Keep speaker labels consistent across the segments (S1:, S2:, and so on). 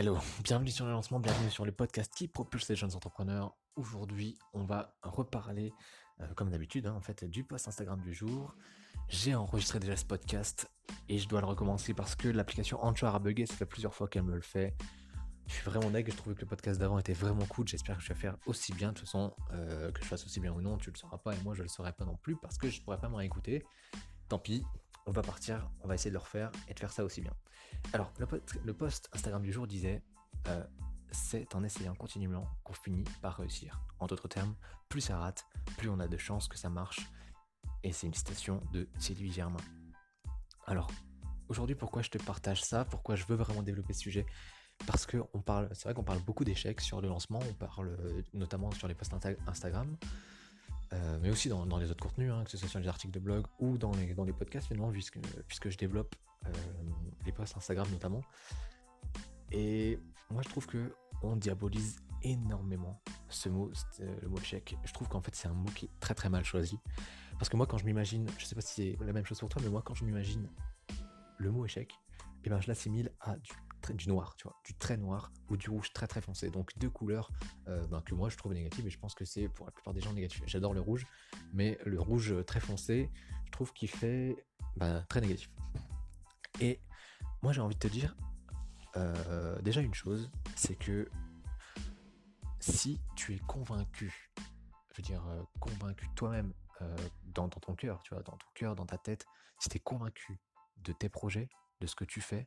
S1: Hello, bienvenue sur le lancement, bienvenue sur le podcast qui propulse les jeunes entrepreneurs. Aujourd'hui, on va reparler, euh, comme d'habitude, hein, en fait, du post Instagram du jour. J'ai enregistré déjà ce podcast et je dois le recommencer parce que l'application Anchor a bugué, ça fait plusieurs fois qu'elle me le fait. Je suis vraiment nègre, je trouvais que le podcast d'avant était vraiment cool. J'espère que je vais faire aussi bien. De toute façon, euh, que je fasse aussi bien ou non, tu le sauras pas et moi je le saurai pas non plus parce que je pourrais pas m'en écouter. Tant pis, on va partir, on va essayer de le refaire et de faire ça aussi bien. Alors, le, post Instagram du jour disait euh, C'est en essayant continuellement qu'on finit par réussir. En d'autres termes, plus ça rate, plus on a de chances que ça marche. Et c'est une citation de Sylvie Germain. Alors, aujourd'hui, pourquoi je te partage ça? Pourquoi je veux vraiment développer ce sujet? Parce que on parle, c'est vrai qu'on parle beaucoup d'échecs sur le lancement, on parle euh, notamment sur les posts Instagram, euh, mais aussi dans, les autres contenus, hein, que ce soit sur les articles de blog ou dans les, dans les podcasts finalement, puisque, puisque je développe euh, les posts Instagram notamment. Et moi je trouve que on diabolise énormément ce mot, le mot échec. Je trouve qu'en fait c'est un mot qui est très très mal choisi. Parce que moi quand je m'imagine, je sais pas si c'est la même chose pour toi, mais moi quand je m'imagine le mot échec, et eh ben je l'assimile à du du noir, tu vois, du très noir ou du rouge très très foncé. Donc deux couleurs euh, ben, que moi je trouve négatives et je pense que c'est pour la plupart des gens négatif. J'adore le rouge, mais le rouge très foncé, je trouve qu'il fait ben, très négatif. Et moi j'ai envie de te dire euh, déjà une chose, c'est que si tu es convaincu, je veux dire euh, convaincu toi-même dans, ton cœur, tu vois, dans ton cœur, dans ta tête, si tu es convaincu de tes projets, de ce que tu fais,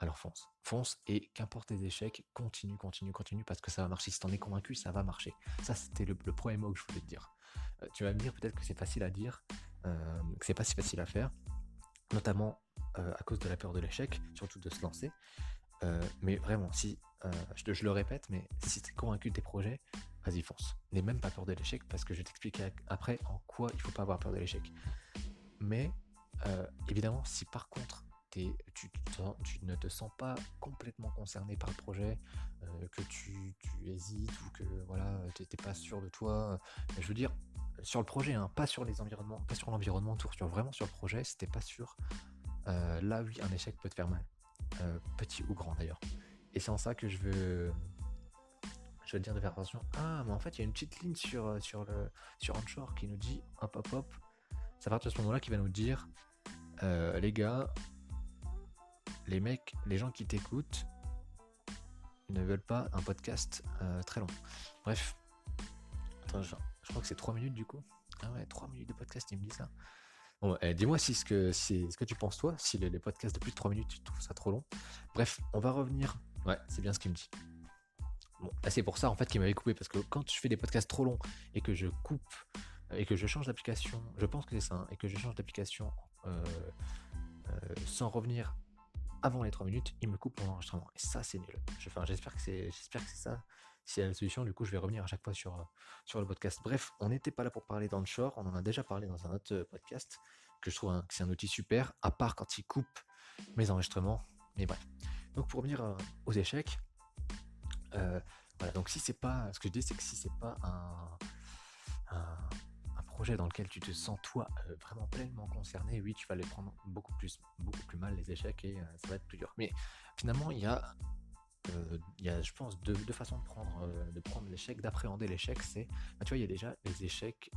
S1: alors fonce. Fonce et qu'importe les échecs, continue, continue, continue parce que ça va marcher. Si t'en es convaincu, ça va marcher. Ça, c'était le, premier mot que je voulais te dire. Euh, tu vas me dire peut-être que c'est facile à dire, euh, que c'est pas si facile à faire, notamment euh, à cause de la peur de l'échec, surtout de se lancer. mais vraiment, si, je, je, le répète, mais si tu es convaincu de tes projets, vas-y, fonce. N'aie même pas peur de l'échec parce que je vais t'expliquer après en quoi il faut pas avoir peur de l'échec. Mais évidemment, si par contre tu, ne te sens pas complètement concerné par le projet, euh, que tu, hésites ou que voilà, tu n'es pas sûr de toi. Euh, je veux dire, sur le projet, hein, pas sur les environnements, pas sur l'environnement autour, sur, vraiment sur le projet, si t'es pas sûr, euh, là oui, un échec peut te faire mal. petit ou grand d'ailleurs. Et c'est en ça que je veux. Je veux dire de faire attention. Ah, mais en fait, il y a une petite ligne sur, sur, le, sur Onshore qui nous dit hop hop hop. Ça va partir de ce moment-là qui va nous dire les gars, les mecs, les gens qui t'écoutent ne veulent pas un podcast euh, très long. Bref. Attends, je, crois que c'est 3 minutes du coup. Ah ouais, 3 minutes de podcast, il me dit ça. Bon, eh, dis-moi si ce que, si, ce que tu penses toi, si les, podcasts de plus de 3 minutes, tu trouves ça trop long. Bref, on va revenir. Ouais, c'est bien ce qu'il me dit. Bon, c'est pour ça en fait qu'il m'avait coupé, parce que quand je fais des podcasts trop longs et que je coupe et que je change d'application, je pense que c'est ça, hein, et que je change d'application euh, euh, sans revenir avant les 3 minutes, il me coupe mon enregistrement. Et ça, c'est nul. J'espère que c'est, j'espère que c'est ça. C'est la solution, du coup, je vais revenir à chaque fois sur, sur le podcast. Bref, on n'était pas là pour parler d'Anchor. On en a déjà parlé dans un autre podcast que je trouve que c'est un outil super, à part quand il coupe mes enregistrements. Mais bref. Donc, pour revenir euh, aux échecs, euh, voilà. Donc, si c'est pas, ce que je dis, c'est que si c'est pas un projet dans lequel tu te sens toi euh, vraiment pleinement concerné, oui, tu vas les prendre beaucoup plus, beaucoup plus mal les échecs et euh, ça va être plus dur. Mais finalement, il y a, euh, il y a je pense, deux, façons de prendre, de prendre l'échec, d'appréhender l'échec. C'est, bah, tu vois, il y a déjà les échecs,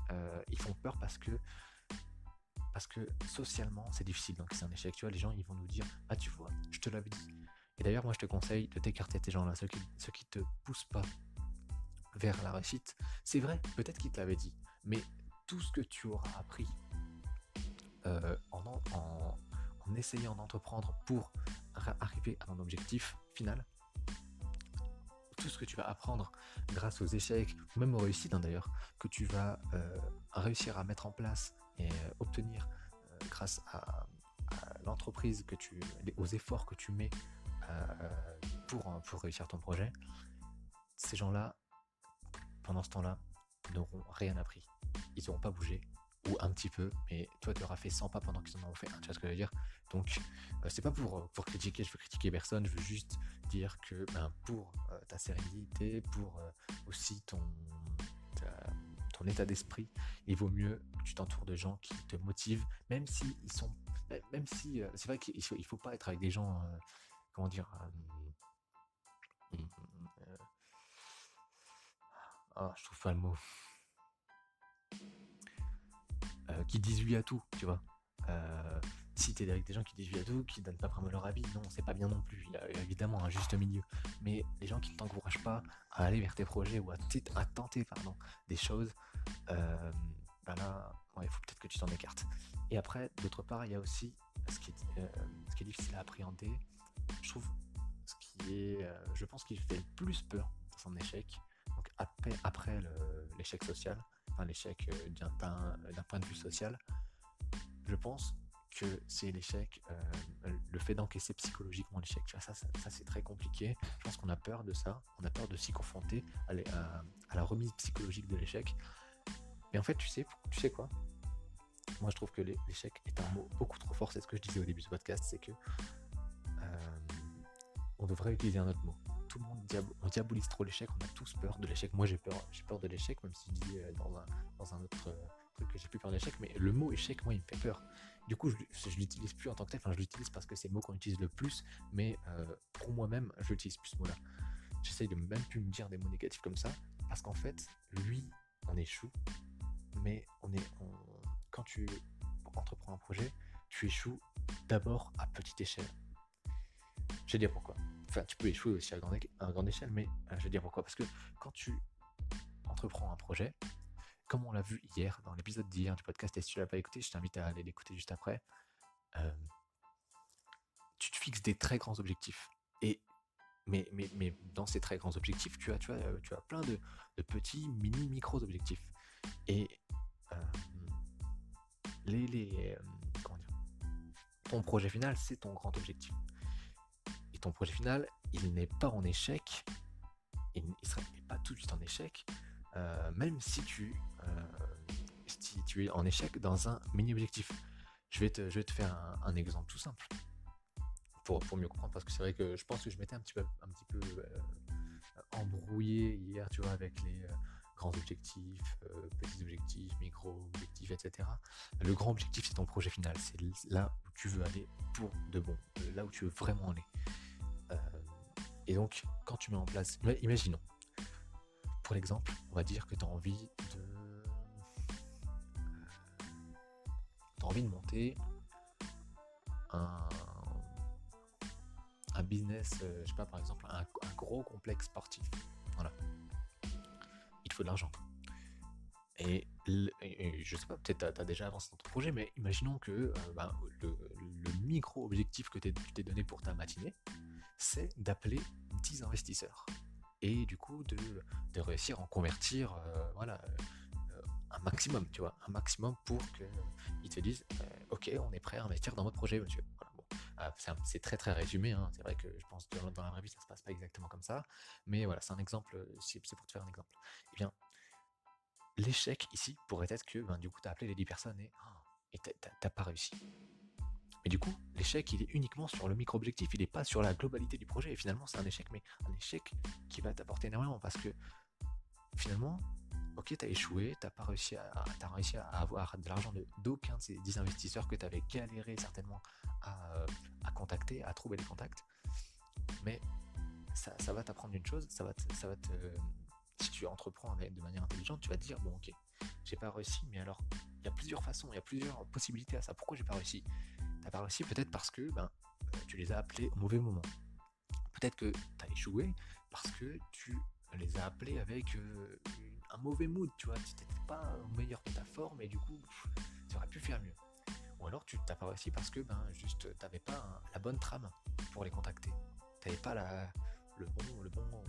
S1: ils font peur parce que parce que socialement, c'est difficile c'est un échec. Tu vois, les gens, ils vont nous dire, ah, tu vois, je te l'avais dit. Et d'ailleurs, moi, je te conseille de t'écarter de ces gens-là, ceux qui, ceux qui te poussent pas vers la réussite. C'est vrai, peut-être qu'ils te l'avaient dit, mais tout ce que tu auras appris euh, en, essayant d'entreprendre pour arriver à ton objectif final, tout ce que tu vas apprendre grâce aux échecs, même aux réussites hein, d'ailleurs, que tu vas euh, réussir à mettre en place et euh, obtenir grâce à, l'entreprise que tu, aux efforts que tu mets pour, pour réussir ton projet, ces gens-là, pendant ce temps-là, n'auront rien appris ils n'auront pas bougé, ou un petit peu, mais toi tu auras fait 100 pas pendant qu'ils en ont fait un, tu vois ce que je veux dire? Donc euh, c'est pas pour, pour critiquer, je veux critiquer personne, je veux juste dire que ben, pour euh, ta sérénité, pour euh, aussi ton, ton état d'esprit, il vaut mieux que tu t'entoures de gens qui te motivent, même si ils sont. Même si. c'est vrai qu'il faut, il faut pas être avec des gens. comment dire Ah, je trouve pas le mot. qui disent oui à tout, tu vois. si t'es avec des gens qui disent oui à tout, qui donnent pas vraiment leur avis, non, c'est pas bien non plus. Il y a évidemment un juste milieu. Mais les gens qui ne t'encouragent pas à aller vers tes projets ou à, tenter pardon, des choses, ben là, il faut peut-être que tu t'en écartes. Et après, d'autre part, il y a aussi ce qui, est, euh, qui difficile à appréhender. Je trouve ce qui est, euh, je pense qu'il fait le plus peur dans son échec. L'échec social, enfin l'échec euh, d'un point de vue social, je pense que c'est l'échec, le fait d'encaisser psychologiquement l'échec. Ça, c'est très compliqué. Je pense qu'on a peur de ça. On a peur de s'y confronter à, la remise psychologique de l'échec. Mais en fait, tu sais, quoi? Moi, je trouve que l'échec est un mot beaucoup trop fort. C'est ce que je disais au début du podcast, c'est que euh, on devrait utiliser un autre mot. Tout le monde diabolise trop l'échec. On a tous peur de l'échec. Moi, j'ai peur, j'ai peur de l'échec, même si je dis euh, dans un, autre euh, truc que j'ai plus peur de l'échec. Mais le mot échec, moi, il me fait peur. Du coup, je, je l'utilise plus en tant que tel. Enfin, je l'utilise parce que c'est le mot qu'on utilise le plus. Mais pour moi-même, je n'utilise plus ce mot-là. J'essaye de même plus me dire des mots négatifs comme ça. Parce qu'en fait, lui, on échoue mais on est, quand tu entreprends un projet, tu échoues d'abord à petite échelle. Je vais dire pourquoi. Enfin, tu peux échouer aussi à grande, grande échelle, mais euh, je vais dire pourquoi. Parce que quand tu entreprends un projet, comme on l'a vu hier dans l'épisode d'hier du podcast, et si tu l'as pas écouté, je t'invite à aller l'écouter juste après. Euh, tu te fixes des très grands objectifs. Et mais, mais, mais dans ces très grands objectifs, tu as, tu as, euh, tu as plein de, petits, mini, micros objectifs. Et les, les comment dire, ton projet final, c'est ton grand objectif. Ton projet final, il n'est pas en échec, il ne serait pas tout de suite en échec, euh, même si tu, si tu es en échec dans un mini-objectif. Je vais te, je vais te faire un, exemple tout simple. Pour, pour, mieux comprendre, parce que c'est vrai que je pense que je m'étais un petit peu, un petit peu embrouillé hier, tu vois, avec les, grands objectifs, euh, petits objectifs, micro-objectifs, etc. Le grand objectif, c'est ton projet final. C'est là où tu veux aller pour de bon, euh, là où tu veux vraiment aller. Euh, et donc, quand tu mets en place, imaginons, pour l'exemple, on va dire que tu as envie de. tu as envie de monter un, un business, je sais pas, par exemple, un, un gros complexe sportif. Voilà de l'argent. Et, je sais pas, peut-être tu as, déjà avancé dans ton projet, mais imaginons que euh, ben, le, micro-objectif que tu t'es donné pour ta matinée, c'est d'appeler 10 investisseurs. Et du coup, de, de réussir à en convertir euh, voilà, euh, un maximum, tu vois, un maximum pour qu'ils te disent Ok, on est prêt à investir dans votre projet, monsieur. c'est très très résumé, hein. c'est vrai que je pense que dans la vraie vie ça se passe pas exactement comme ça, mais voilà, c'est un exemple, c'est pour te faire un exemple. Eh bien, l'échec ici pourrait être que ben, du coup, tu as appelé les 10 personnes et tu n'as pas réussi. Mais du coup, l'échec, il est uniquement sur le micro-objectif, il n'est pas sur la globalité du projet. Et finalement, c'est un échec, mais un échec qui va t'apporter énormément parce que finalement, ok, tu as échoué, tu pas réussi à, réussi à avoir de l'argent d'aucun de, ces 10 investisseurs que tu avais galéré certainement à, contacter, à trouver les contacts. Mais ça, va t'apprendre une chose, ça va ça va te, si tu entreprends de manière intelligente, tu vas te dire bon ok, j'ai pas réussi, mais alors il y a plusieurs façons, il y a plusieurs possibilités à ça. Pourquoi j'ai pas réussi? T'as pas réussi peut-être parce que ben, euh, tu les as appelés au mauvais moment. Peut-être que tu as échoué parce que tu les as appelés avec euh, un mauvais mood, tu vois, tu n'étais pas au meilleur de ta forme et du coup tu aurais pu faire mieux. Ou alors tu t'as pas réussi parce que ben juste t'avais pas la bonne trame pour les contacter. T'avais pas la, le bon, le bon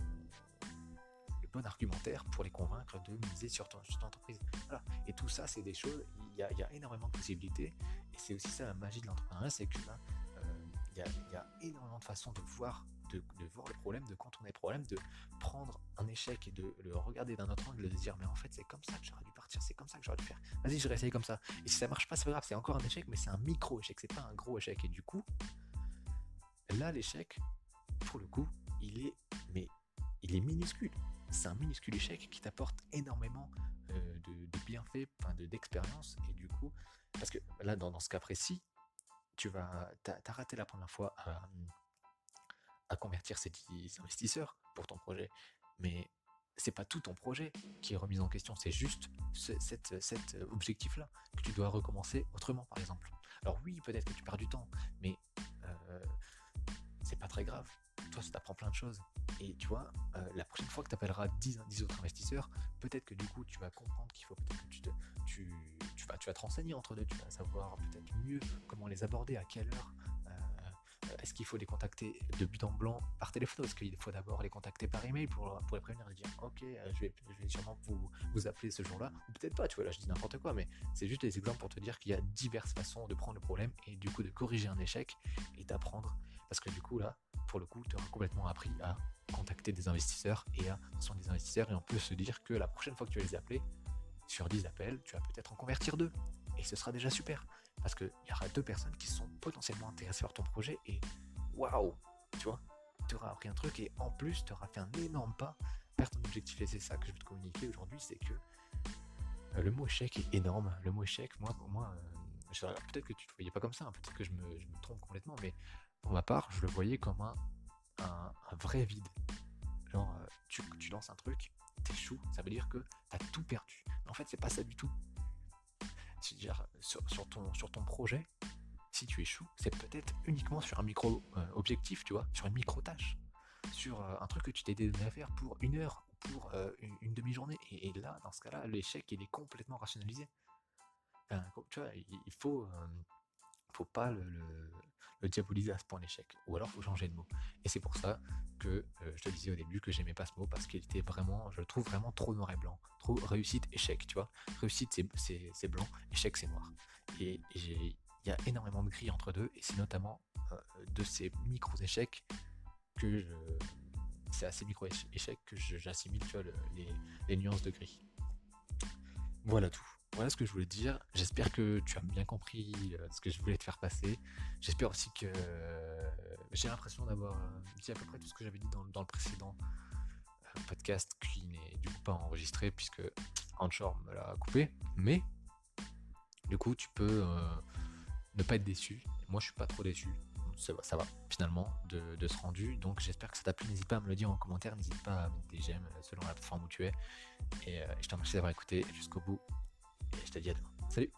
S1: bon argumentaire pour les convaincre de miser sur ton, entreprise. Et tout ça, c'est des choses, il y, a, énormément de possibilités. Et c'est aussi ça la magie de l'entrepreneuriat, c'est que ben, euh, il, y a, énormément de façons de voir, de, voir le problème, de contourner le problème, de prendre un échec et de le regarder d'un autre angle, de se dire mais en fait c'est comme ça que j'aurais dû partir, c'est comme ça que j'aurais dû faire. Vas-y, je vais essayer comme ça. Et si ça marche pas, c'est pas grave, c'est encore un échec, mais c'est un micro échec, c'est pas un gros échec. Et du coup, là l'échec, pour le coup, il est mais il est minuscule c'est un minuscule échec qui t'apporte énormément euh, de, bienfaits, d'expérience. et du coup, parce que là, dans, ce cas précis, tu vas, as, raté la première fois à convertir ces investisseurs pour ton projet. Mais c'est pas tout ton projet qui est remis en question, c'est juste cet, objectif-là que tu dois recommencer autrement, par exemple. Alors oui, peut-être que tu perds du temps, mais euh, c'est pas très grave. Toi, ça t'apprend plein de choses. Et tu vois, euh, la prochaine fois que tu appelleras 10, 10 autres investisseurs, peut-être que du coup, tu vas comprendre qu'il faut peut-être que tu, te, tu, tu, vas, tu vas te renseigner entre deux, tu vas savoir peut-être mieux comment les aborder, à quelle heure, est-ce qu'il faut les contacter de but en blanc par téléphone Est-ce qu'il faut d'abord les contacter par email pour, pour les prévenir et dire ok, euh, je vais, je vais sûrement vous, vous appeler ce jour-là Ou peut-être pas, tu vois, là je dis n'importe quoi, mais c'est juste des exemples pour te dire qu'il y a diverses façons de prendre le problème et du coup de corriger un échec et d'apprendre. Parce que du coup, là, le coup, tu auras complètement appris à contacter des investisseurs et à sont des investisseurs et on peut se dire que la prochaine fois que tu vas les appeler, sur 10 appels, tu vas peut-être en convertir deux. Et ce sera déjà super. Parce qu'il y aura deux personnes qui sont potentiellement intéressées par ton projet et waouh, tu vois, tu auras appris un truc et en plus, tu auras fait un énorme pas vers ton objectif. Et c'est ça que je veux te communiquer aujourd'hui, c'est que euh, le mot échec est énorme. Le mot échec, moi, pour moi, euh, peut-être que tu ne le voyais pas comme ça, hein, peut-être que je me, trompe complètement, mais pour ma part, je le voyais comme un, vrai vide. Genre, euh, tu, tu lances un truc, t'échoues, ça veut dire que tu as tout perdu. En fait, c'est pas ça du tout sur, sur, ton, sur ton projet, si tu échoues, c'est peut-être uniquement sur un micro-objectif, euh, tu vois, sur une micro-tâche, sur euh, un truc que tu t'es donné à faire pour une heure ou pour une, demi-journée. Et, là, dans ce cas-là, l'échec, il est complètement rationalisé. tu vois, il, faut, faut pas le, diaboliser à ce point l'échec. Ou alors, faut changer de mot. Et c'est pour ça que euh, je te disais au début que j'aimais pas ce mot parce qu'il était vraiment, je le trouve vraiment trop noir et blanc. Trop réussite, échec, tu vois. Réussite, c'est blanc, échec, c'est noir. Et il y a énormément de gris entre deux. Et c'est notamment euh, de ces micro-échecs que C'est à ces micro-échecs que j'assimile, tu vois, les nuances de gris. Voilà tout. Voilà ce que je voulais dire. J'espère que tu as bien compris euh, ce que je voulais te faire passer. J'espère aussi que euh, j'ai l'impression d'avoir euh, dit à peu près tout ce que j'avais dit dans, le précédent podcast qui n'est du coup pas enregistré puisque Anchor me l'a coupé. Mais du coup, tu peux ne pas être déçu. Moi, je suis pas trop déçu. Ça va, ça va finalement de, ce rendu. Donc j'espère que ça t'a plu. N'hésite pas à me le dire en commentaire. N'hésite pas à mettre des j'aime selon la plateforme où tu es. Et je te remercie d'avoir écouté jusqu'au bout. Et je te dis à demain. Salut